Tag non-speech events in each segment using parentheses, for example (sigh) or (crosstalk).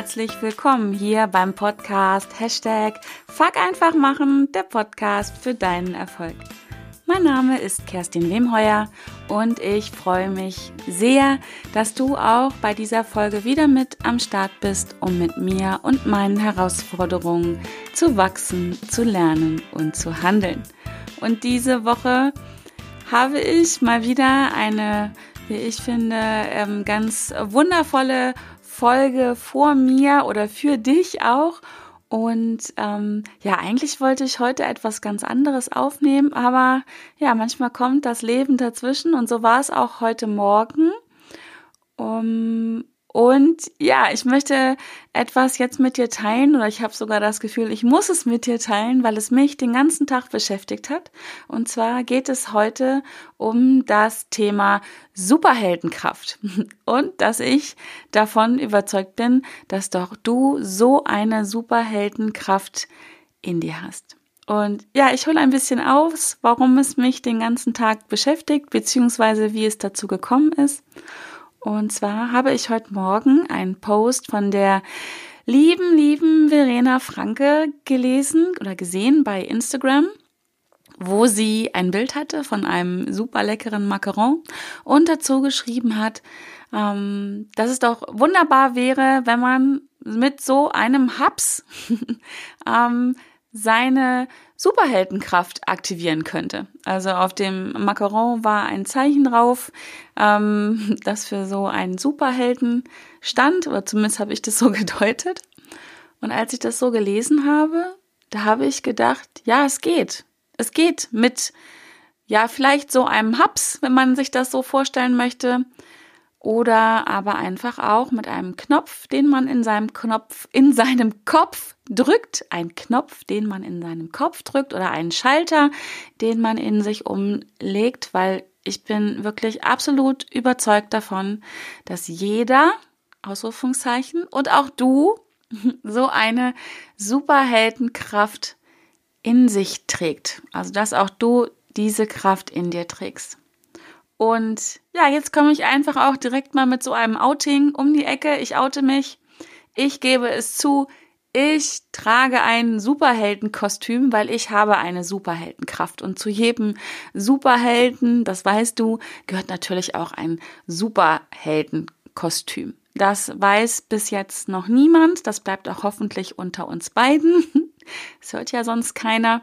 herzlich willkommen hier beim Podcast Hashtag Fuck einfach machen, der Podcast für deinen Erfolg. Mein Name ist Kerstin Lehmheuer und ich freue mich sehr, dass du auch bei dieser Folge wieder mit am Start bist, um mit mir und meinen Herausforderungen zu wachsen, zu lernen und zu handeln. Und diese Woche habe ich mal wieder eine, wie ich finde, ähm, ganz wundervolle Folge vor mir oder für dich auch. Und ähm, ja, eigentlich wollte ich heute etwas ganz anderes aufnehmen, aber ja, manchmal kommt das Leben dazwischen und so war es auch heute Morgen. Um, und ja, ich möchte etwas jetzt mit dir teilen oder ich habe sogar das Gefühl, ich muss es mit dir teilen, weil es mich den ganzen Tag beschäftigt hat. Und zwar geht es heute um das Thema Superheldenkraft (laughs) und dass ich davon überzeugt bin, dass doch du so eine Superheldenkraft in dir hast. Und ja, ich hole ein bisschen aus, warum es mich den ganzen Tag beschäftigt, beziehungsweise wie es dazu gekommen ist. Und zwar habe ich heute Morgen einen Post von der lieben, lieben Verena Franke gelesen oder gesehen bei Instagram wo sie ein Bild hatte von einem super leckeren Macaron und dazu geschrieben hat, ähm, dass es doch wunderbar wäre, wenn man mit so einem Haps (laughs) ähm, seine Superheldenkraft aktivieren könnte. Also auf dem Macaron war ein Zeichen drauf, ähm, (laughs) das für so einen Superhelden stand, oder zumindest habe ich das so (laughs) gedeutet. Und als ich das so gelesen habe, da habe ich gedacht, ja, es geht. Es geht mit, ja, vielleicht so einem Haps, wenn man sich das so vorstellen möchte, oder aber einfach auch mit einem Knopf, den man in seinem Knopf, in seinem Kopf drückt, ein Knopf, den man in seinem Kopf drückt oder einen Schalter, den man in sich umlegt, weil ich bin wirklich absolut überzeugt davon, dass jeder, Ausrufungszeichen, und auch du (laughs) so eine Superheldenkraft in sich trägt. Also dass auch du diese Kraft in dir trägst. Und ja, jetzt komme ich einfach auch direkt mal mit so einem Outing um die Ecke. Ich oute mich. Ich gebe es zu. Ich trage ein Superheldenkostüm, weil ich habe eine Superheldenkraft. Und zu jedem Superhelden, das weißt du, gehört natürlich auch ein Superheldenkostüm. Das weiß bis jetzt noch niemand. Das bleibt auch hoffentlich unter uns beiden. (laughs) Das hört ja sonst keiner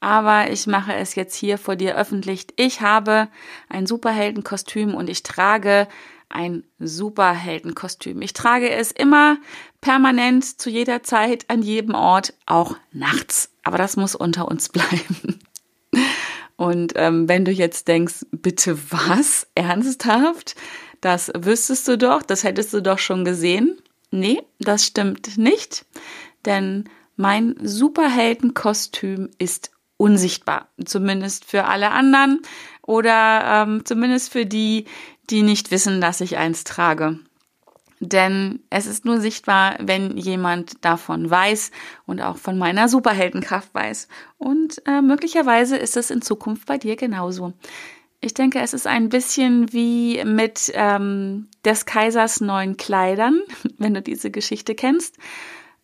aber ich mache es jetzt hier vor dir öffentlich. Ich habe ein Superheldenkostüm und ich trage ein Superheldenkostüm. Ich trage es immer permanent, zu jeder Zeit, an jedem Ort, auch nachts. Aber das muss unter uns (laughs) bleiben. Und ähm, wenn du jetzt denkst, bitte was? Ernsthaft? Das wüsstest du doch, das hättest du doch schon gesehen. Nee, das stimmt nicht, denn mein Superheldenkostüm ist unsichtbar, zumindest für alle anderen oder ähm, zumindest für die, die nicht wissen, dass ich eins trage. Denn es ist nur sichtbar, wenn jemand davon weiß und auch von meiner Superheldenkraft weiß. Und äh, möglicherweise ist es in Zukunft bei dir genauso. Ich denke, es ist ein bisschen wie mit ähm, des Kaisers neuen Kleidern, (laughs) wenn du diese Geschichte kennst.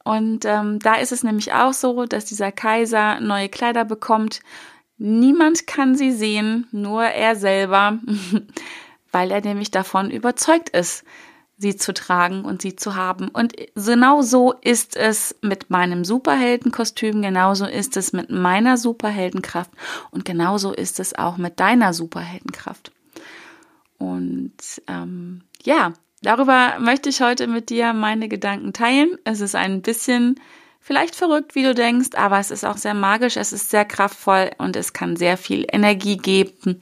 Und ähm, da ist es nämlich auch so, dass dieser Kaiser neue Kleider bekommt. Niemand kann sie sehen, nur er selber, (laughs) weil er nämlich davon überzeugt ist, sie zu tragen und sie zu haben. Und genau so ist es mit meinem Superheldenkostüm, genauso ist es mit meiner Superheldenkraft und genauso ist es auch mit deiner Superheldenkraft. Und ähm, ja, Darüber möchte ich heute mit dir meine Gedanken teilen. Es ist ein bisschen vielleicht verrückt, wie du denkst, aber es ist auch sehr magisch, es ist sehr kraftvoll und es kann sehr viel Energie geben,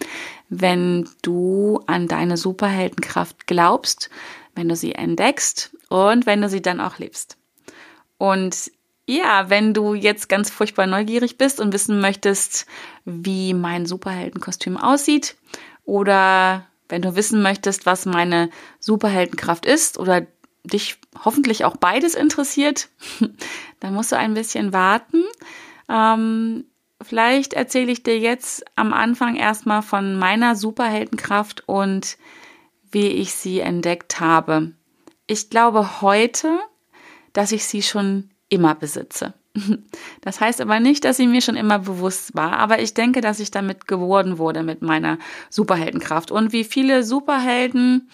wenn du an deine Superheldenkraft glaubst, wenn du sie entdeckst und wenn du sie dann auch lebst. Und ja, wenn du jetzt ganz furchtbar neugierig bist und wissen möchtest, wie mein Superheldenkostüm aussieht oder wenn du wissen möchtest, was meine Superheldenkraft ist oder dich hoffentlich auch beides interessiert, (laughs) dann musst du ein bisschen warten. Ähm, vielleicht erzähle ich dir jetzt am Anfang erstmal von meiner Superheldenkraft und wie ich sie entdeckt habe. Ich glaube heute, dass ich sie schon immer besitze. (laughs) Das heißt aber nicht, dass sie mir schon immer bewusst war, aber ich denke, dass ich damit geworden wurde mit meiner Superheldenkraft. Und wie viele Superhelden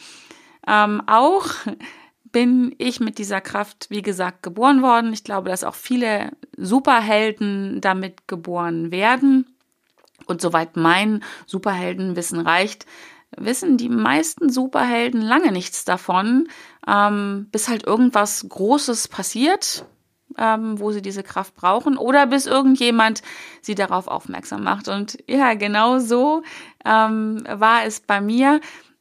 ähm, auch (laughs) bin ich mit dieser Kraft, wie gesagt, geboren worden. Ich glaube, dass auch viele Superhelden damit geboren werden. Und soweit mein Superheldenwissen reicht, wissen die meisten Superhelden lange nichts davon, ähm, bis halt irgendwas Großes passiert, ähm, wo sie diese Kraft brauchen, oder bis irgendjemand sie darauf aufmerksam macht. Und ja, genau so ähm, war es bei mir.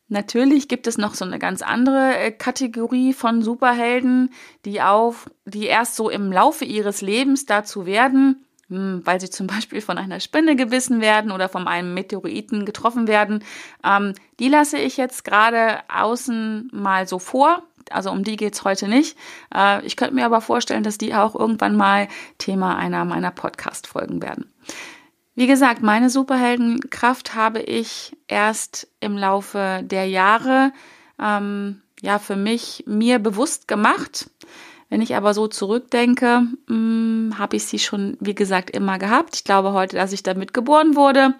Natürlich gibt es noch so eine ganz andere äh, Kategorie von Superhelden, die auch, die erst so im Laufe ihres Lebens dazu werden, hm, weil sie zum Beispiel von einer Spinne gebissen werden oder von einem Meteoriten getroffen werden. Ähm, die lasse ich jetzt gerade außen mal so vor. Also um die geht's heute nicht. Äh, ich könnte mir aber vorstellen, dass die auch irgendwann mal Thema einer meiner Podcast-Folgen werden. Wie gesagt, meine Superheldenkraft habe ich erst im Laufe der Jahre ähm, ja für mich mir bewusst gemacht. Wenn ich aber so zurückdenke, hm, habe ich sie schon, wie gesagt, immer gehabt. Ich glaube heute, dass ich damit geboren wurde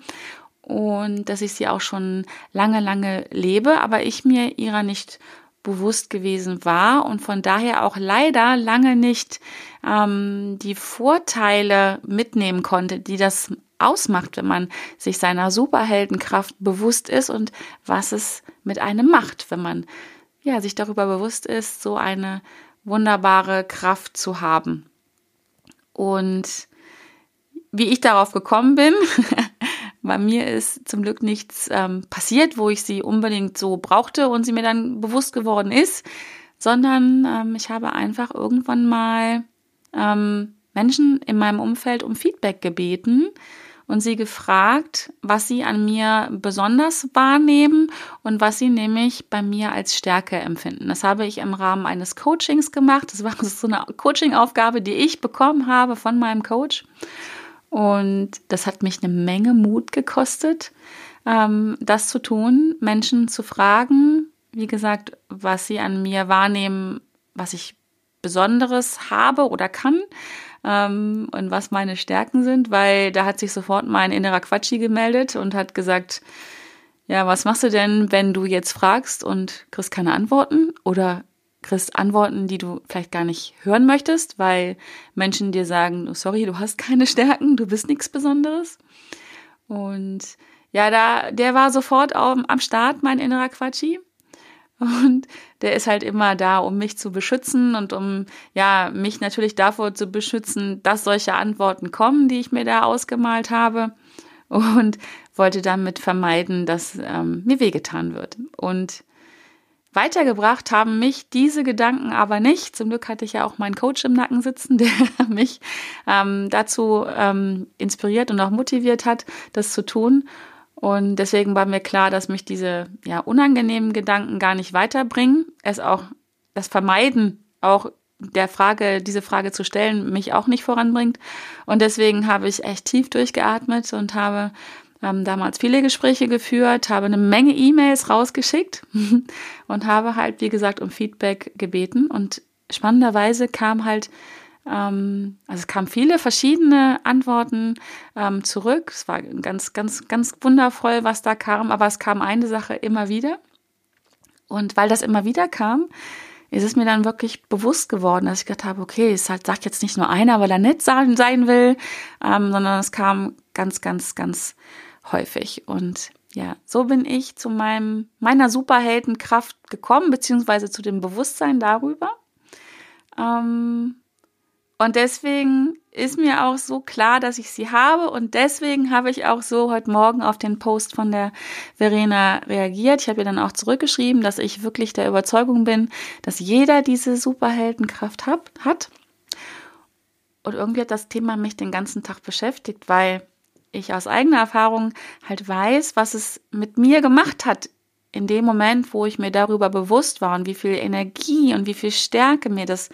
und dass ich sie auch schon lange, lange lebe, aber ich mir ihrer nicht bewusst gewesen war und von daher auch leider lange nicht ähm, die Vorteile mitnehmen konnte, die das ausmacht, wenn man sich seiner Superheldenkraft bewusst ist und was es mit einem macht, wenn man ja sich darüber bewusst ist, so eine wunderbare Kraft zu haben. Und wie ich darauf gekommen bin, (laughs) bei mir ist zum Glück nichts ähm, passiert, wo ich sie unbedingt so brauchte und sie mir dann bewusst geworden ist, sondern ähm, ich habe einfach irgendwann mal ähm, Menschen in meinem Umfeld um Feedback gebeten und sie gefragt, was sie an mir besonders wahrnehmen und was sie nämlich bei mir als Stärke empfinden. Das habe ich im Rahmen eines Coachings gemacht. Das war (laughs) so eine Coaching-Aufgabe, die ich bekommen habe von meinem Coach. Und das hat mich eine Menge Mut gekostet, ähm, das zu tun, Menschen zu fragen, wie gesagt, was sie an mir wahrnehmen, was ich Besonderes habe oder kann ähm, und was meine Stärken sind, weil da hat sich sofort mein innerer Quatschi gemeldet und hat gesagt, ja, was machst du denn, wenn du jetzt fragst und kriegst keine Antworten? Oder kriegst Antworten, die du vielleicht gar nicht hören möchtest, weil Menschen dir sagen, oh, sorry, du hast keine Stärken, du bist nichts Besonderes. Und ja, da, der war sofort am, am Start, mein innerer Quatschi. Und der ist halt immer da, um mich zu beschützen und um ja mich natürlich davor zu beschützen, dass solche Antworten kommen, die ich mir da ausgemalt habe. Und wollte damit vermeiden, dass ähm, mir wehgetan wird. Und weitergebracht haben mich diese Gedanken aber nicht. Zum Glück hatte ich ja auch meinen Coach im Nacken sitzen, (laughs) der mich ähm, dazu ähm, inspiriert und auch motiviert hat, das zu tun. Und deswegen war mir klar, dass mich diese ja, unangenehmen Gedanken gar nicht weiterbringen. Es auch das Vermeiden auch der Frage, diese Frage zu stellen, mich auch nicht voranbringt. Und deswegen habe ich echt tief durchgeatmet und habe ähm, damals viele Gespräche geführt, habe eine Menge E-Mails rausgeschickt (laughs) und habe halt, wie gesagt, um Feedback gebeten. Und spannenderweise kam halt ähm, also es kamen viele verschiedene Antworten ähm, zurück. Es war ganz, ganz, ganz wundervoll, was da kam, aber es kam eine Sache immer wieder. Und weil das immer wieder kam, ist es mir dann wirklich bewusst geworden, dass ich gedacht habe, okay, es halt, sagt jetzt nicht nur einer, weil er nett sein, sein will, ähm, sondern es kam ganz, ganz, ganz häufig. Und ja, so bin ich zu meinem, meiner Superheldenkraft gekommen, beziehungsweise zu dem Bewusstsein darüber. Ähm, und deswegen ist mir auch so klar, dass ich sie habe. Und deswegen habe ich auch so heute Morgen auf den Post von der Verena reagiert. Ich habe ihr dann auch zurückgeschrieben, dass ich wirklich der Überzeugung bin, dass jeder diese Superheldenkraft hat. Und irgendwie hat das Thema mich den ganzen Tag beschäftigt, weil ich aus eigener Erfahrung halt weiß, was es mit mir gemacht hat in dem Moment, wo ich mir darüber bewusst war und wie viel Energie und wie viel Stärke mir das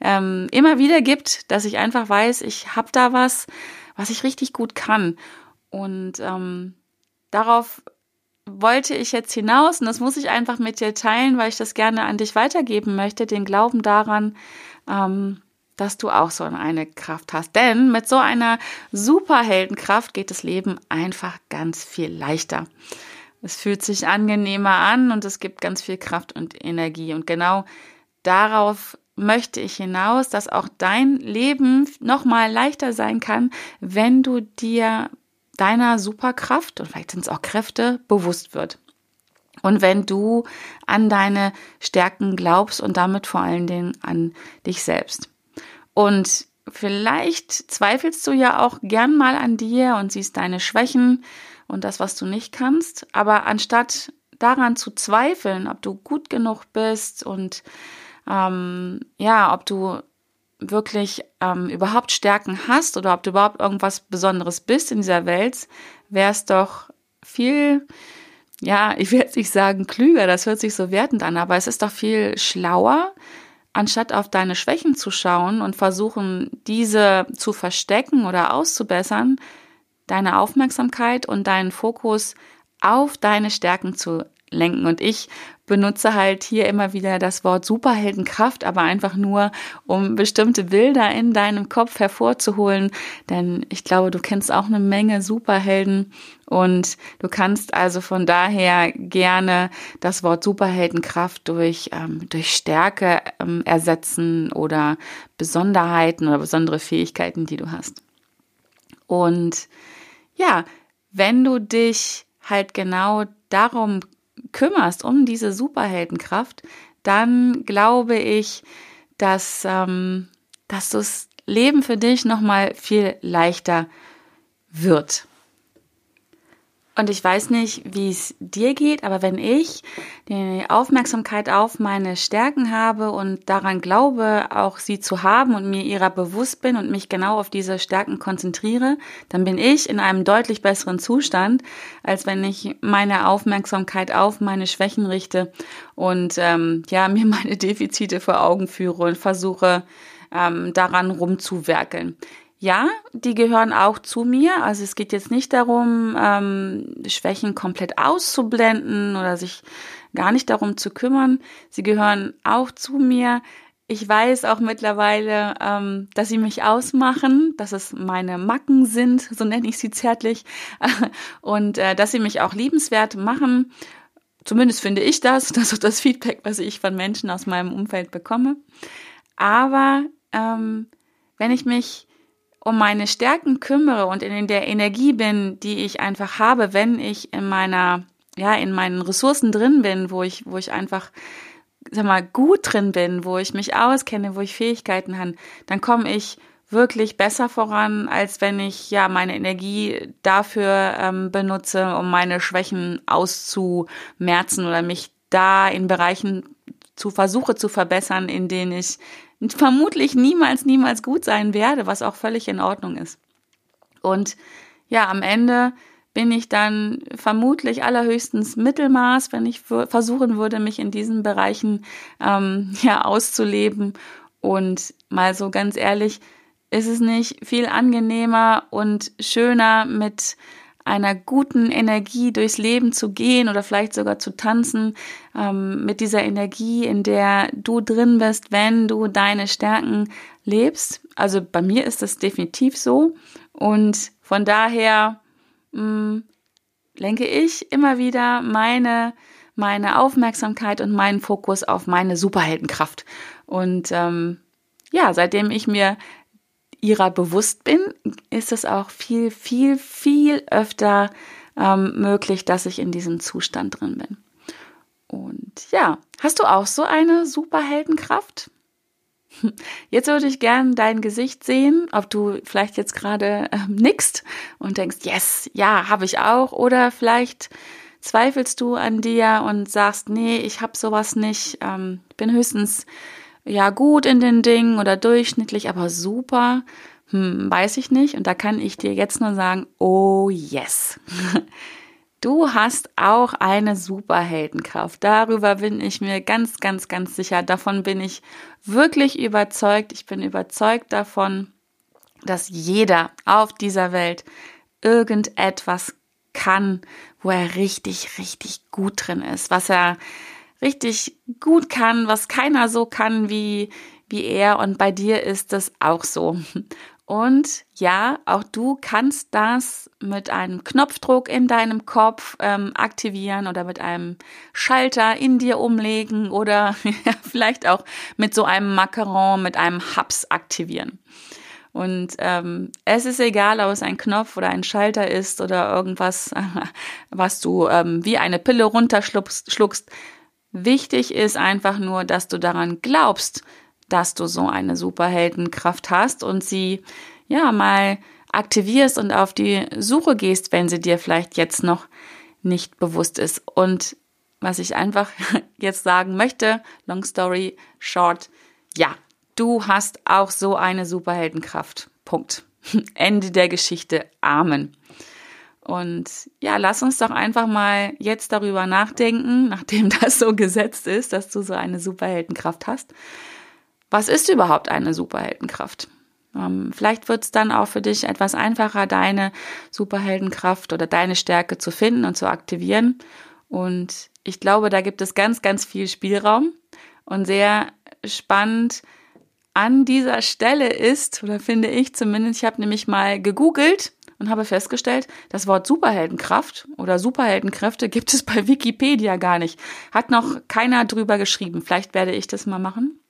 ähm, immer wieder gibt, dass ich einfach weiß, ich habe da was, was ich richtig gut kann. Und ähm, darauf wollte ich jetzt hinaus und das muss ich einfach mit dir teilen, weil ich das gerne an dich weitergeben möchte, den Glauben daran, ähm, dass du auch so eine Kraft hast. Denn mit so einer Superheldenkraft geht das Leben einfach ganz viel leichter. Es fühlt sich angenehmer an und es gibt ganz viel Kraft und Energie. Und genau darauf möchte ich hinaus, dass auch dein Leben nochmal leichter sein kann, wenn du dir deiner Superkraft und vielleicht sind es auch Kräfte bewusst wird. Und wenn du an deine Stärken glaubst und damit vor allen Dingen an dich selbst. Und vielleicht zweifelst du ja auch gern mal an dir und siehst deine Schwächen und das, was du nicht kannst. Aber anstatt daran zu zweifeln, ob du gut genug bist und ähm, ja, ob du wirklich ähm, überhaupt Stärken hast oder ob du überhaupt irgendwas Besonderes bist in dieser Welt, wäre es doch viel, ja, (laughs) ich jetzt nicht sagen klüger, das hört sich so wertend an, aber es ist doch viel schlauer, anstatt auf deine Schwächen zu schauen und versuchen, diese zu verstecken oder auszubessern, deine Aufmerksamkeit und deinen Fokus auf deine Stärken zu lenken. Und ich benutze halt hier immer wieder das Wort Superheldenkraft, aber einfach nur, um bestimmte Bilder in deinem Kopf hervorzuholen. Denn ich glaube, du kennst auch eine Menge Superhelden und du kannst also von daher gerne das Wort Superheldenkraft durch, ähm, durch Stärke ähm, ersetzen oder Besonderheiten oder besondere Fähigkeiten, die du hast. Und ja, wenn du dich halt genau darum kümmerst, um diese Superheldenkraft, dann glaube ich, dass, ähm, dass das Leben für dich nochmal viel leichter wird. Und ich weiß nicht, wie es dir geht, aber wenn ich die Aufmerksamkeit auf meine Stärken habe und daran glaube, auch sie zu haben und mir ihrer bewusst bin und mich genau auf diese Stärken konzentriere, dann bin ich in einem deutlich besseren Zustand, als wenn ich meine Aufmerksamkeit auf meine Schwächen richte und ähm, ja (laughs) mir meine Defizite vor Augen führe und versuche ähm, daran rumzuwerkeln. Ja, die gehören auch zu mir. Also es geht jetzt nicht darum, ähm, Schwächen komplett auszublenden oder sich gar nicht darum zu kümmern. Sie gehören auch zu mir. Ich weiß auch mittlerweile, ähm, dass sie mich ausmachen, dass es meine Macken sind, so nenne ich sie zärtlich, (laughs) und äh, dass sie mich auch liebenswert machen. Zumindest finde ich das. (laughs) Das ist das Feedback, was ich von Menschen aus meinem Umfeld bekomme. Aber ähm, wenn ich mich um meine Stärken kümmere und in der Energie bin, die ich einfach habe, wenn ich in meiner, ja, in meinen Ressourcen drin bin, wo ich, wo ich einfach, sag mal, gut drin bin, wo ich mich auskenne, wo ich Fähigkeiten habe, dann komme ich wirklich besser voran, als wenn ich ja meine Energie dafür ähm, benutze, um meine Schwächen auszumerzen oder mich da in Bereichen zu versuche zu verbessern, in denen ich vermutlich niemals, niemals gut sein werde, was auch völlig in Ordnung ist. Und ja, am Ende bin ich dann vermutlich allerhöchstens Mittelmaß, wenn ich versuchen würde, mich in diesen Bereichen ähm, ja auszuleben. Und mal so ganz ehrlich, ist es nicht viel angenehmer und schöner mit einer guten Energie durchs Leben zu gehen oder vielleicht sogar zu tanzen, ähm, mit dieser Energie, in der du drin bist, wenn du deine Stärken lebst. Also bei mir ist das definitiv so. Und von daher mh, mm, lenke ich immer wieder meine, meine Aufmerksamkeit und meinen Fokus auf meine Superheldenkraft. Und ähm, ja, seitdem ich mir ihrer bewusst bin, ist es auch viel, viel, viel öfter ähm, möglich, dass ich in diesem Zustand drin bin. Und ja, hast du auch so eine Superheldenkraft? (laughs) Jetzt würde ich gern dein Gesicht sehen, ob du vielleicht jetzt gerade ähm, nickst und denkst, yes, ja, habe ich auch. Oder vielleicht zweifelst du an dir und sagst, nee, ich habe sowas nicht. Ähm, bin höchstens ja gut in den Dingen oder durchschnittlich, aber super, hm, weiß ich nicht. Und da kann ich dir jetzt nur sagen, oh yes. (laughs) Du hast auch eine Superheldenkraft. Darüber bin ich mir ganz, ganz, ganz sicher. Davon bin ich wirklich überzeugt. Ich bin überzeugt davon, dass jeder auf dieser Welt irgendetwas kann, wo er richtig, richtig gut drin ist, was er richtig gut kann, was keiner so kann wie, wie er. Und bei dir ist das auch so. Und ja, auch du kannst das mit einem Knopfdruck in deinem Kopf ähm, aktivieren oder mit einem Schalter in dir umlegen oder (laughs) vielleicht auch mit so einem Macaron, mit einem Hubs aktivieren. Und ähm, es ist egal, ob es ein Knopf oder ein Schalter ist oder irgendwas, (laughs) was du ähm, wie eine Pille runterschluckst. Wichtig ist einfach nur, dass du daran glaubst, dass du so eine Superheldenkraft hast und sie ja mal aktivierst und auf die Suche gehst, wenn sie dir vielleicht jetzt noch nicht bewusst ist. Und was ich einfach (laughs) jetzt sagen möchte, long story short, ja, du hast auch so eine Superheldenkraft. Punkt. (laughs) Ende der Geschichte. Amen. Und ja, lass uns doch einfach mal jetzt darüber nachdenken, (laughs) nachdem das so gesetzt ist, dass du so eine Superheldenkraft hast. Was ist überhaupt eine Superheldenkraft? Ähm, vielleicht wird es dann auch für dich etwas einfacher, deine Superheldenkraft oder deine Stärke zu finden und zu aktivieren. Und ich glaube, da gibt es ganz, ganz viel Spielraum und sehr spannend, an dieser Stelle ist, oder finde ich zumindest, ich habe nämlich mal gegoogelt und habe festgestellt, das Wort Superheldenkraft oder Superheldenkräfte gibt es bei Wikipedia gar nicht. Hat noch keiner drüber geschrieben. Vielleicht werde ich das mal machen.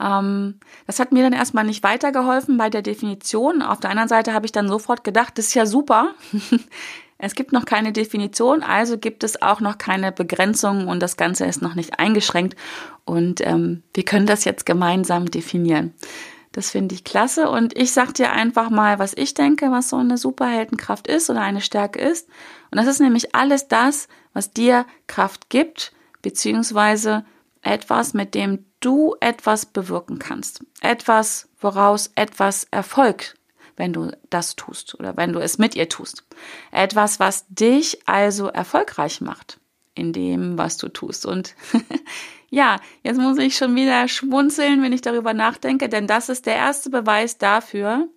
Ähm, das hat mir dann erstmal nicht weitergeholfen bei der Definition. Auf der anderen Seite habe ich dann sofort gedacht, das ist ja super. (laughs) Es gibt noch keine Definition, also gibt es auch noch keine Begrenzung und das Ganze ist noch nicht eingeschränkt. Und ähm, wir können das jetzt gemeinsam definieren. Das finde ich klasse. Und ich sage dir einfach mal, was ich denke, was so eine Superheldenkraft ist oder eine Stärke ist. Und das ist nämlich alles das, was dir Kraft gibt, beziehungsweise etwas, mit dem du etwas bewirken kannst. Etwas, woraus etwas Erfolg wenn du das tust oder wenn du es mit ihr tust. Etwas, was dich also erfolgreich macht in dem, was du tust. Und (laughs) ja, jetzt muss ich schon wieder schmunzeln, wenn ich darüber nachdenke, denn das ist der erste Beweis dafür,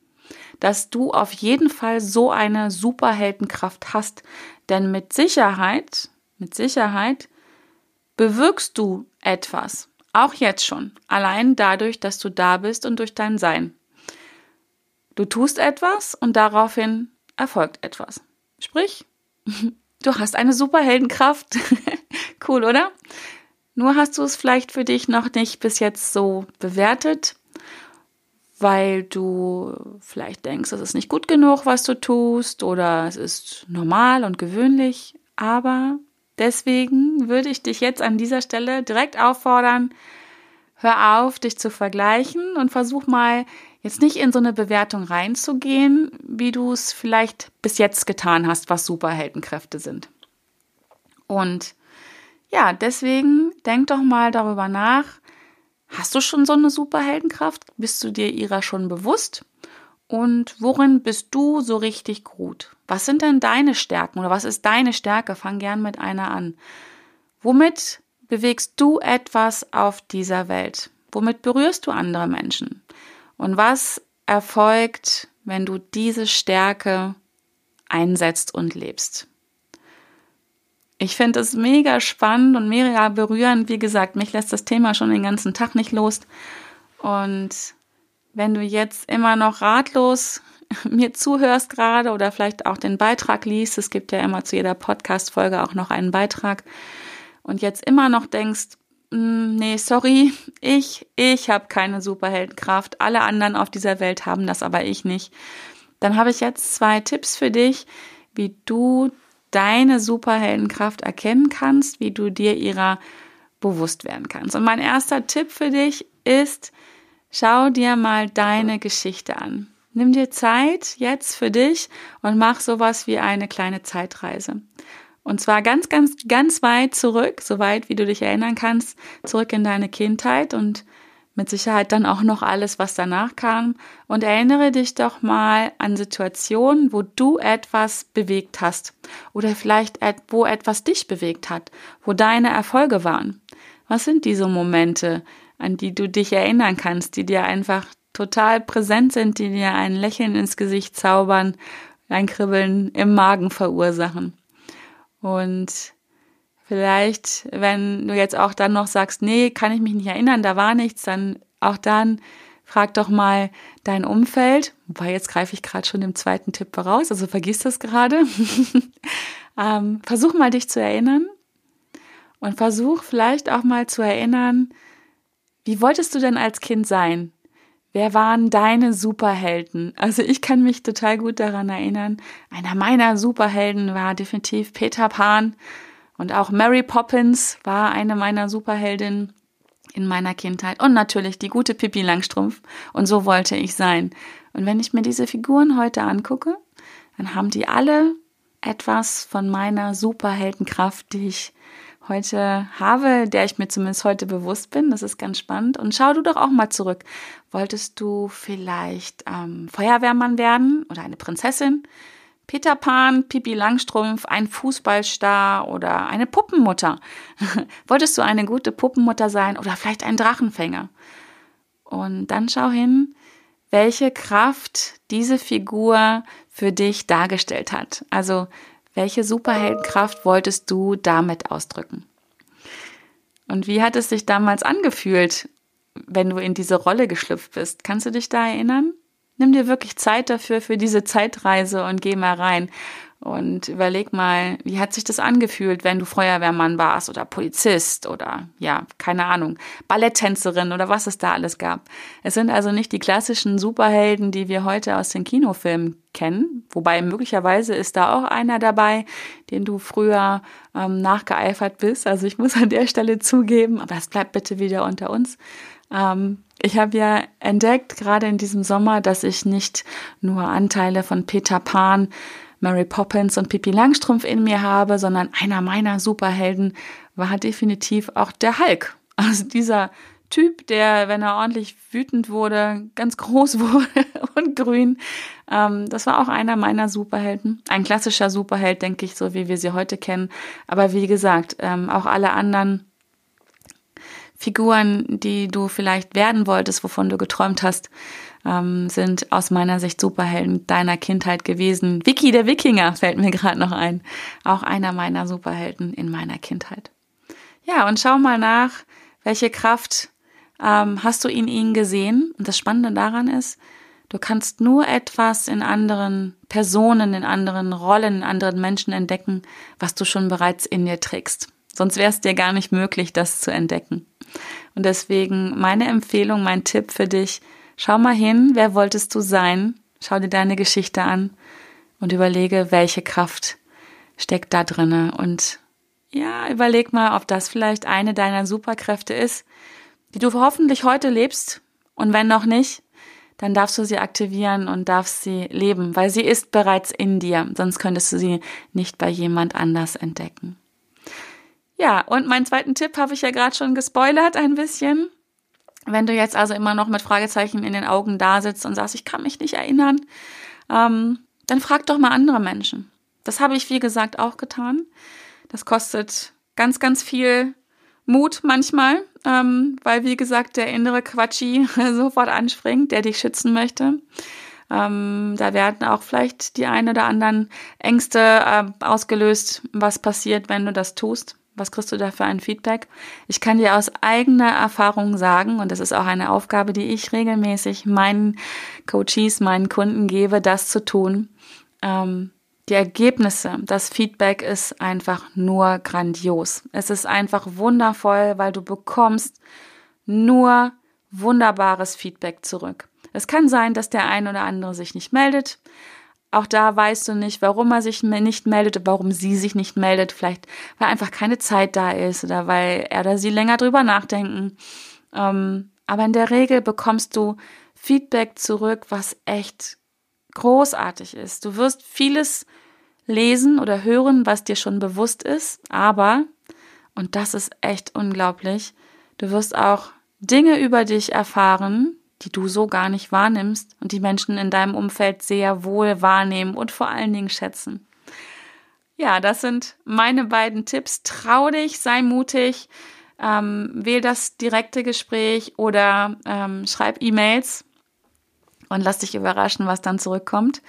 dass du auf jeden Fall so eine Superheldenkraft hast. Denn mit Sicherheit, mit Sicherheit bewirkst du etwas. Auch jetzt schon. Allein dadurch, dass du da bist und durch dein Sein. Du tust etwas und daraufhin erfolgt etwas. Sprich, (laughs) du hast eine Superheldenkraft. (laughs) cool, oder? Nur hast du es vielleicht für dich noch nicht bis jetzt so bewertet, weil du vielleicht denkst, es ist nicht gut genug, was du tust, oder es ist normal und gewöhnlich. Aber deswegen würde ich dich jetzt an dieser Stelle direkt auffordern, hör auf, dich zu vergleichen und versuch mal jetzt nicht in so eine Bewertung reinzugehen, wie du es vielleicht bis jetzt getan hast, was Superheldenkräfte sind. Und ja, deswegen denk doch mal darüber nach. Hast du schon so eine Superheldenkraft? Bist du dir ihrer schon bewusst? Und worin bist du so richtig gut? Was sind denn deine Stärken oder was ist deine Stärke? Fang gern mit einer an. Womit bewegst du etwas auf dieser Welt? Womit berührst du andere Menschen? Und was erfolgt, wenn du diese Stärke einsetzt und lebst? Ich finde es mega spannend und mega berührend. Wie gesagt, mich lässt das Thema schon den ganzen Tag nicht los. Und wenn du jetzt immer noch ratlos (laughs) mir zuhörst gerade oder vielleicht auch den Beitrag liest, es gibt ja immer zu jeder Podcast-Folge auch noch einen Beitrag und jetzt immer noch denkst, hm, nee, sorry, ich, ich habe keine Superheldenkraft. Alle anderen auf dieser Welt haben das, aber ich nicht. Dann habe ich jetzt zwei Tipps für dich, wie du deine Superheldenkraft erkennen kannst, wie du dir ihrer bewusst werden kannst. Und mein erster Tipp für dich ist, schau dir mal deine Geschichte an. Nimm dir Zeit jetzt für dich und mach sowas wie eine kleine Zeitreise. Und zwar ganz, ganz, ganz weit zurück, so weit wie du dich erinnern kannst, zurück in deine Kindheit und mit Sicherheit dann auch noch alles, was danach kam. Und erinnere dich doch mal an Situationen, wo du etwas bewegt hast oder vielleicht wo etwas dich bewegt hat, wo deine Erfolge waren. Was sind diese Momente, an die du dich erinnern kannst, die dir einfach total präsent sind, die dir ein Lächeln ins Gesicht zaubern ein Kribbeln im Magen verursachen. Und vielleicht, wenn du jetzt auch dann noch sagst, nee, kann ich mich nicht erinnern, da war nichts, dann auch dann frag doch mal dein Umfeld. Wobei jetzt greife ich gerade schon im zweiten Tipp voraus, also vergiss das gerade. (laughs) ähm, versuch mal dich zu erinnern und versuch vielleicht auch mal zu erinnern, wie wolltest du denn als Kind sein? Wer waren deine Superhelden? Also ich kann mich total gut daran erinnern. Einer meiner Superhelden war definitiv Peter Pan und auch Mary Poppins war eine meiner Superheldinnen in meiner Kindheit und natürlich die gute Pippi Langstrumpf und so wollte ich sein. Und wenn ich mir diese Figuren heute angucke, dann haben die alle etwas von meiner Superheldenkraft, die ich heute habe, der ich mir zumindest heute bewusst bin. Das ist ganz spannend. Und schau du doch auch mal zurück. Wolltest du vielleicht ähm, Feuerwehrmann werden oder eine Prinzessin? Peter Pan, Pipi Langstrumpf, ein Fußballstar oder eine Puppenmutter? (laughs) Wolltest du eine gute Puppenmutter sein oder vielleicht ein Drachenfänger? Und dann schau hin, welche Kraft diese Figur für dich dargestellt hat. Also welche Superheldenkraft wolltest du damit ausdrücken? Und wie hat es sich damals angefühlt, wenn du in diese Rolle geschlüpft bist? Kannst du dich da erinnern? Nimm dir wirklich Zeit dafür, für diese Zeitreise und geh mal rein. Und überleg mal, wie hat sich das angefühlt, wenn du Feuerwehrmann warst oder Polizist oder ja, keine Ahnung, Balletttänzerin oder was es da alles gab. Es sind also nicht die klassischen Superhelden, die wir heute aus den Kinofilmen kennen, wobei möglicherweise ist da auch einer dabei, den du früher ähm, nachgeeifert bist. Also ich muss an der Stelle zugeben, aber das bleibt bitte wieder unter uns. Ähm, ich habe ja entdeckt, gerade in diesem Sommer, dass ich nicht nur Anteile von Peter Pan Mary Poppins und Pippi Langstrumpf in mir habe, sondern einer meiner Superhelden war definitiv auch der Hulk. Also dieser Typ, der, wenn er ordentlich wütend wurde, ganz groß (laughs) wurde und grün. Ähm, das war auch einer meiner Superhelden. Ein klassischer Superheld, denke ich, so wie wir sie heute kennen. Aber wie gesagt, ähm, auch alle anderen Figuren, die du vielleicht werden wolltest, wovon du geträumt hast, ähm, sind aus meiner Sicht Superhelden deiner Kindheit gewesen. Vicky der Wikinger fällt mir gerade noch ein. Auch einer meiner Superhelden in meiner Kindheit. Ja, und schau mal nach, welche Kraft ähm, hast du in ihnen gesehen. Und das Spannende daran ist, du kannst nur etwas in anderen Personen, in anderen Rollen, in anderen Menschen entdecken, was du schon bereits in dir trägst. Sonst wäre es dir gar nicht möglich, das zu entdecken. Und deswegen meine Empfehlung, mein Tipp für dich, Schau mal hin, wer wolltest du sein? Schau dir deine Geschichte an und überlege, welche Kraft steckt da drinne und ja, überleg mal, ob das vielleicht eine deiner Superkräfte ist, die du hoffentlich heute lebst und wenn noch nicht, dann darfst du sie aktivieren und darfst sie leben, weil sie ist bereits in dir, sonst könntest du sie nicht bei jemand anders entdecken. Ja, und meinen zweiten Tipp habe ich ja gerade schon gespoilert ein bisschen. Wenn du jetzt also immer noch mit Fragezeichen in den Augen da sitzt und sagst, ich kann mich nicht erinnern, ähm, dann frag doch mal andere Menschen. Das habe ich, wie gesagt, auch getan. Das kostet ganz, ganz viel Mut manchmal, ähm, weil, wie gesagt, der innere Quatschi (laughs) sofort anspringt, der dich schützen möchte. Ähm, da werden auch vielleicht die ein oder anderen Ängste äh, ausgelöst, was passiert, wenn du das tust. Was kriegst du da für ein Feedback? Ich kann dir aus eigener Erfahrung sagen, und das ist auch eine Aufgabe, die ich regelmäßig meinen Coaches, meinen Kunden gebe, das zu tun. Ähm, die Ergebnisse, das Feedback ist einfach nur grandios. Es ist einfach wundervoll, weil du bekommst nur wunderbares Feedback zurück. Es kann sein, dass der ein oder andere sich nicht meldet. Auch da weißt du nicht, warum er sich nicht meldet warum sie sich nicht meldet. Vielleicht, weil einfach keine Zeit da ist oder weil er oder sie länger drüber nachdenken. Ähm, aber in der Regel bekommst du Feedback zurück, was echt großartig ist. Du wirst vieles lesen oder hören, was dir schon bewusst ist, aber, und das ist echt unglaublich, du wirst auch Dinge über dich erfahren, die du so gar nicht wahrnimmst und die Menschen in deinem Umfeld sehr wohl wahrnehmen und vor allen Dingen schätzen. Ja, das sind meine beiden Tipps. Trau dich, sei mutig, ähm, wähl das direkte Gespräch oder ähm, schreib E-Mails und lass dich überraschen, was dann zurückkommt.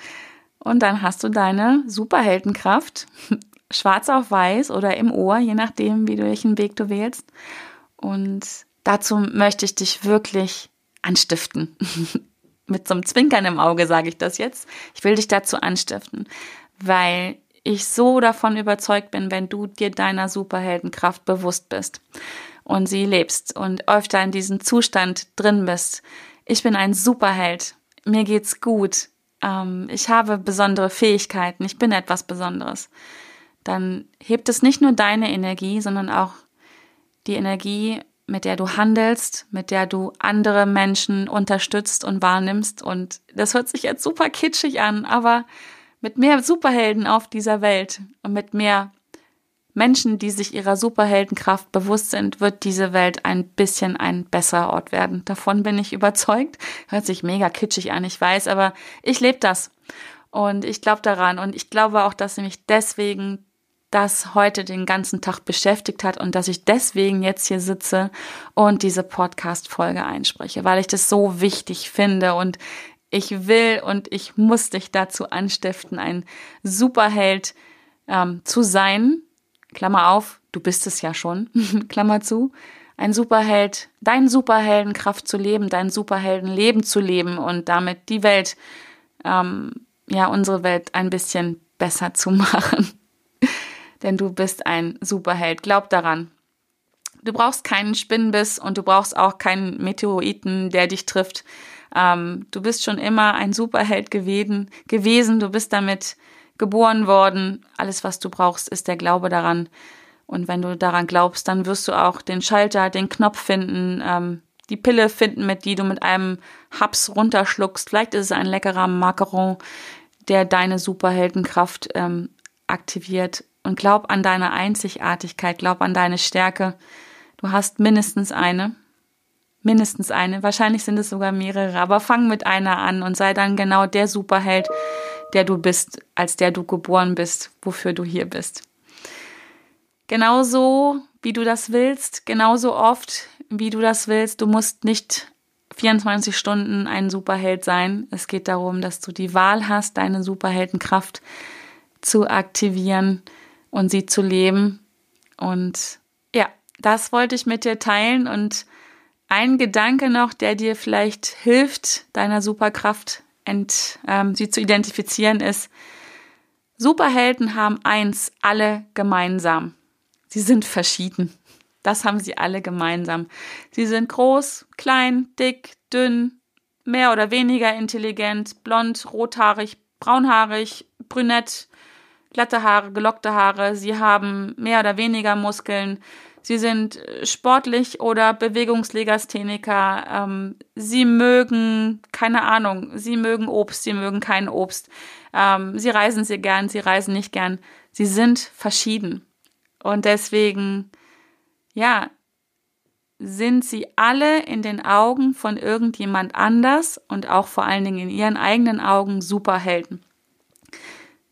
Und dann hast du deine Superheldenkraft, (laughs) schwarz auf weiß oder im Ohr, je nachdem, wie du welchen Weg du wählst. Und dazu möchte ich dich wirklich anstiften. (laughs) Mit so einem Zwinkern im Auge sage ich das jetzt. Ich will dich dazu anstiften, weil ich so davon überzeugt bin, wenn du dir deiner Superheldenkraft bewusst bist und sie lebst und öfter in diesem Zustand drin bist. Ich bin ein Superheld. Mir geht's gut. Ähm, ich habe besondere Fähigkeiten. Ich bin etwas Besonderes. Dann hebt es nicht nur deine Energie, sondern auch die Energie, mit der du handelst, mit der du andere Menschen unterstützt und wahrnimmst. Und das hört sich jetzt super kitschig an, aber mit mehr Superhelden auf dieser Welt und mit mehr Menschen, die sich ihrer Superheldenkraft bewusst sind, wird diese Welt ein bisschen ein besserer Ort werden. Davon bin ich überzeugt. Hört sich mega kitschig an, ich weiß, aber ich lebe das. Und ich glaube daran. Und ich glaube auch, dass mich deswegen das heute den ganzen Tag beschäftigt hat und dass ich deswegen jetzt hier sitze und diese Podcast-Folge einspreche, weil ich das so wichtig finde und ich will und ich muss dich dazu anstiften, ein Superheld ähm, zu sein, Klammer auf, du bist es ja schon, (laughs) Klammer zu, ein Superheld, dein Superheldenkraft zu leben, dein Superheldenleben zu leben und damit die Welt, ähm, ja, unsere Welt ein bisschen besser zu (laughs) machen. Denn du bist ein Superheld, glaub daran. Du brauchst keinen Spinnenbiss und du brauchst auch keinen Meteoriten, der dich trifft. Ähm, du bist schon immer ein Superheld gewesen, gewesen. Du bist damit geboren worden. Alles, was du brauchst, ist der Glaube daran. Und wenn du daran glaubst, dann wirst du auch den Schalter, den Knopf finden, ähm, die Pille finden, mit die du mit einem Haps runterschluckst. Vielleicht ist es ein leckerer Macaron, der deine Superheldenkraft ähm, aktiviert. Und glaub an deine Einzigartigkeit, glaub an deine Stärke. Du hast mindestens eine. Mindestens eine. Wahrscheinlich sind es sogar mehrere, aber fang mit einer an und sei dann genau der Superheld, der du bist, als der du geboren bist, wofür du hier bist. Genauso wie du das willst, genauso oft wie du das willst. Du musst nicht 24 Stunden ein Superheld sein. Es geht darum, dass du die Wahl hast, deine Superheldenkraft zu aktivieren und sie zu leben. Und ja, das wollte ich mit dir teilen. Und ein Gedanke noch, der dir vielleicht hilft, deiner Superkraft ent, ähm, sie zu identifizieren, ist, Superhelden haben eins alle gemeinsam. Sie sind verschieden. Das haben sie alle gemeinsam. Sie sind groß, klein, dick, dünn, mehr oder weniger intelligent, blond, rothaarig, braunhaarig, brünett, glatte Haare, gelockte Haare. Sie haben mehr oder weniger Muskeln. Sie sind sportlich oder Bewegungslegastheniker. Ähm, sie mögen, keine Ahnung, sie mögen Obst, sie mögen kein Obst. Ähm, sie reisen sehr gern, sie reisen nicht gern. Sie sind verschieden. Und deswegen, ja, sind sie alle in den Augen von irgendjemand anders und auch vor allen Dingen in ihren eigenen Augen Superhelden.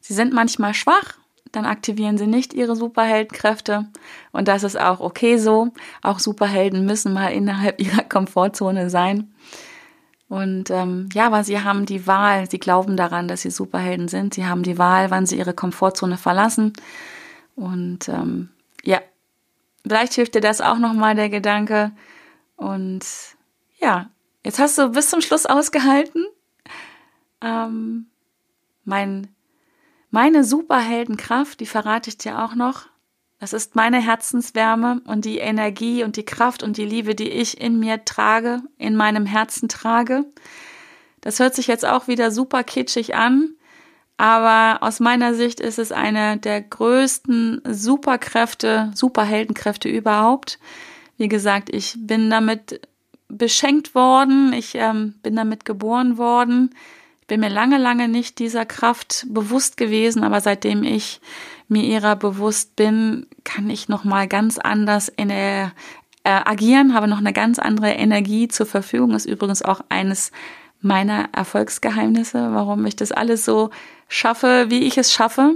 Sie sind manchmal schwach dann aktivieren sie nicht ihre Superheldenkräfte. Und das ist auch okay so. Auch Superhelden müssen mal innerhalb (laughs) ihrer Komfortzone sein. Und ähm, ja, aber sie haben die Wahl, sie glauben daran, dass sie Superhelden sind. Sie haben die Wahl, wann sie ihre Komfortzone verlassen. Und ähm, ja, vielleicht hilft dir das auch nochmal der Gedanke. Und ja, jetzt hast du bis zum Schluss ausgehalten. Ähm, mein meine Superheldenkraft, die verrate ich dir auch noch. Das ist meine Herzenswärme und die Energie und die Kraft und die Liebe, die ich in mir trage, in meinem Herzen trage. Das hört sich jetzt auch wieder super kitschig an, aber aus meiner Sicht ist es eine der größten Superkräfte, Superheldenkräfte überhaupt. Wie gesagt, ich bin damit beschenkt worden, ich ähm, bin damit geboren worden bin mir lange, lange nicht dieser Kraft bewusst gewesen, aber seitdem ich mir ihrer bewusst bin, kann ich noch mal ganz anders in der, äh, agieren, habe noch eine ganz andere Energie zur Verfügung. Ist übrigens auch eines meiner Erfolgsgeheimnisse, warum ich das alles so schaffe, wie ich es schaffe.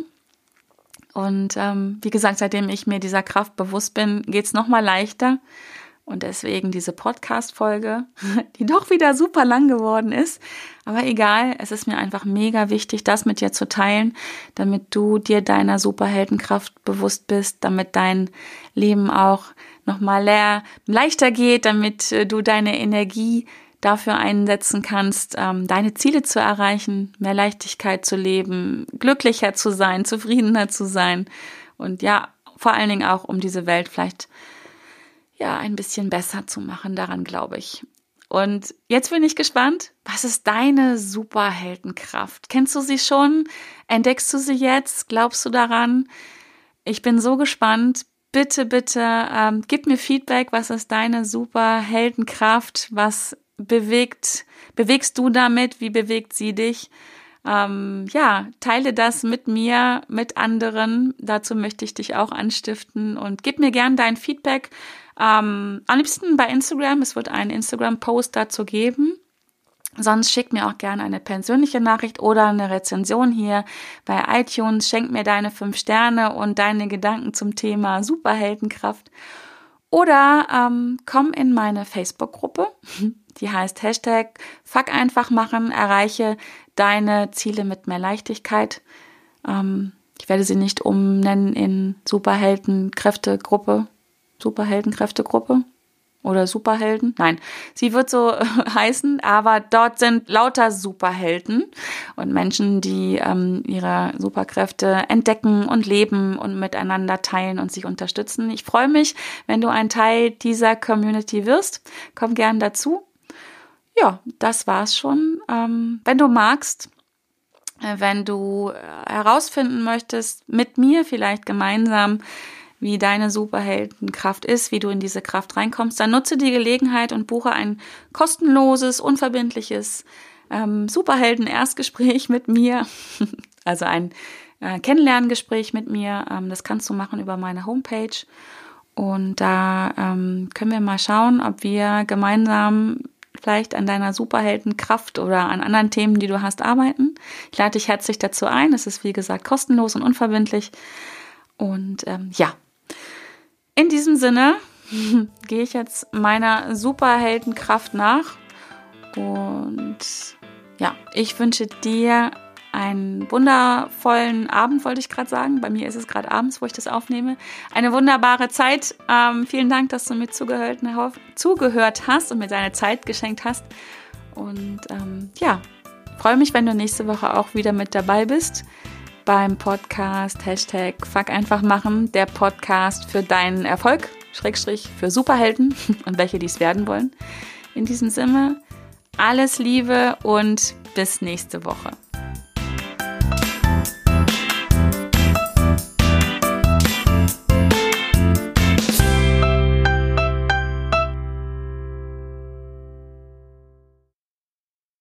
Und ähm, wie gesagt, seitdem ich mir dieser Kraft bewusst bin, geht's noch mal leichter. Und deswegen diese Podcast-Folge, (laughs) die doch wieder super lang geworden ist. Aber egal, es ist mir einfach mega wichtig, das mit dir zu teilen, damit du dir deiner Superheldenkraft bewusst bist, damit dein Leben auch nochmal leer, leichter geht, damit äh, du deine Energie dafür einsetzen kannst, ähm, deine Ziele zu erreichen, mehr Leichtigkeit zu leben, glücklicher zu sein, (laughs) zufriedener zu sein und ja, vor allen Dingen auch, um diese Welt vielleicht ja, ein bisschen besser zu machen. Daran glaube ich. Und jetzt bin ich gespannt, was ist deine Superheldenkraft? Kennst du sie schon? Entdeckst du sie jetzt? Glaubst du daran? Ich bin so gespannt. Bitte, bitte, ähm, gib mir Feedback. Was ist deine Superheldenkraft? Was bewegt, bewegst du damit? Wie bewegt sie dich? Ähm, ja, teile das mit mir, mit anderen. Dazu möchte ich dich auch anstiften und gib mir gern dein Feedback. Ähm, am liebsten bei Instagram. Es wird einen Instagram-Post dazu geben. Sonst schick mir auch gerne eine persönliche Nachricht oder eine Rezension hier bei iTunes. Schenk mir deine fünf Sterne und deine Gedanken zum Thema Superheldenkraft. Oder ähm, komm in meine Facebook-Gruppe. (laughs) Die heißt Hashtag Fuck einfach machen, erreiche deine Ziele mit mehr Leichtigkeit. Ähm, ich werde sie nicht umnennen in Superheldenkräftegruppe, Superheldenkräftegruppe oder Superhelden. Nein, sie wird so (laughs) heißen, aber dort sind lauter Superhelden und Menschen, die ähm, ihre Superkräfte entdecken und leben und miteinander teilen und sich unterstützen. Ich freue mich, wenn du ein Teil dieser Community wirst. Komm gern dazu. Ja, das war's schon. Ähm, wenn du magst, äh, wenn du äh, herausfinden möchtest, mit mir vielleicht gemeinsam, wie deine Superheldenkraft ist, wie du in diese Kraft reinkommst, dann nutze die Gelegenheit und buche ein kostenloses, unverbindliches ähm, Superhelden-Erstgespräch (laughs) mit mir. also ein äh, Kennenlerngespräch mit mir. Ähm, das kannst du machen über meine Homepage. Und da ähm, können wir mal schauen, ob wir gemeinsam vielleicht an deiner Superheldenkraft oder an anderen Themen, die du hast, arbeiten. Ich lade dich herzlich dazu ein. Es ist, wie gesagt, kostenlos und unverbindlich. Und ähm, ja, in diesem Sinne (laughs) gehe ich jetzt meiner Superheldenkraft nach. Und ja, ich wünsche dir einen wundervollen Abend, wollte ich gerade sagen. Bei mir ist es gerade abends, wo ich das aufnehme. Eine wunderbare Zeit. Ähm, vielen Dank, dass du mir zugehört, zugehört hast und mir deine Zeit geschenkt hast. Und ähm, ja, freue mich, wenn du nächste Woche auch wieder mit dabei bist beim Podcast Hashtag Fuck einfach machen, der Podcast für deinen Erfolg, Schrägstrich für Superhelden (laughs) und welche dies werden wollen. In diesem Sinne, alles Liebe und bis nächste Woche.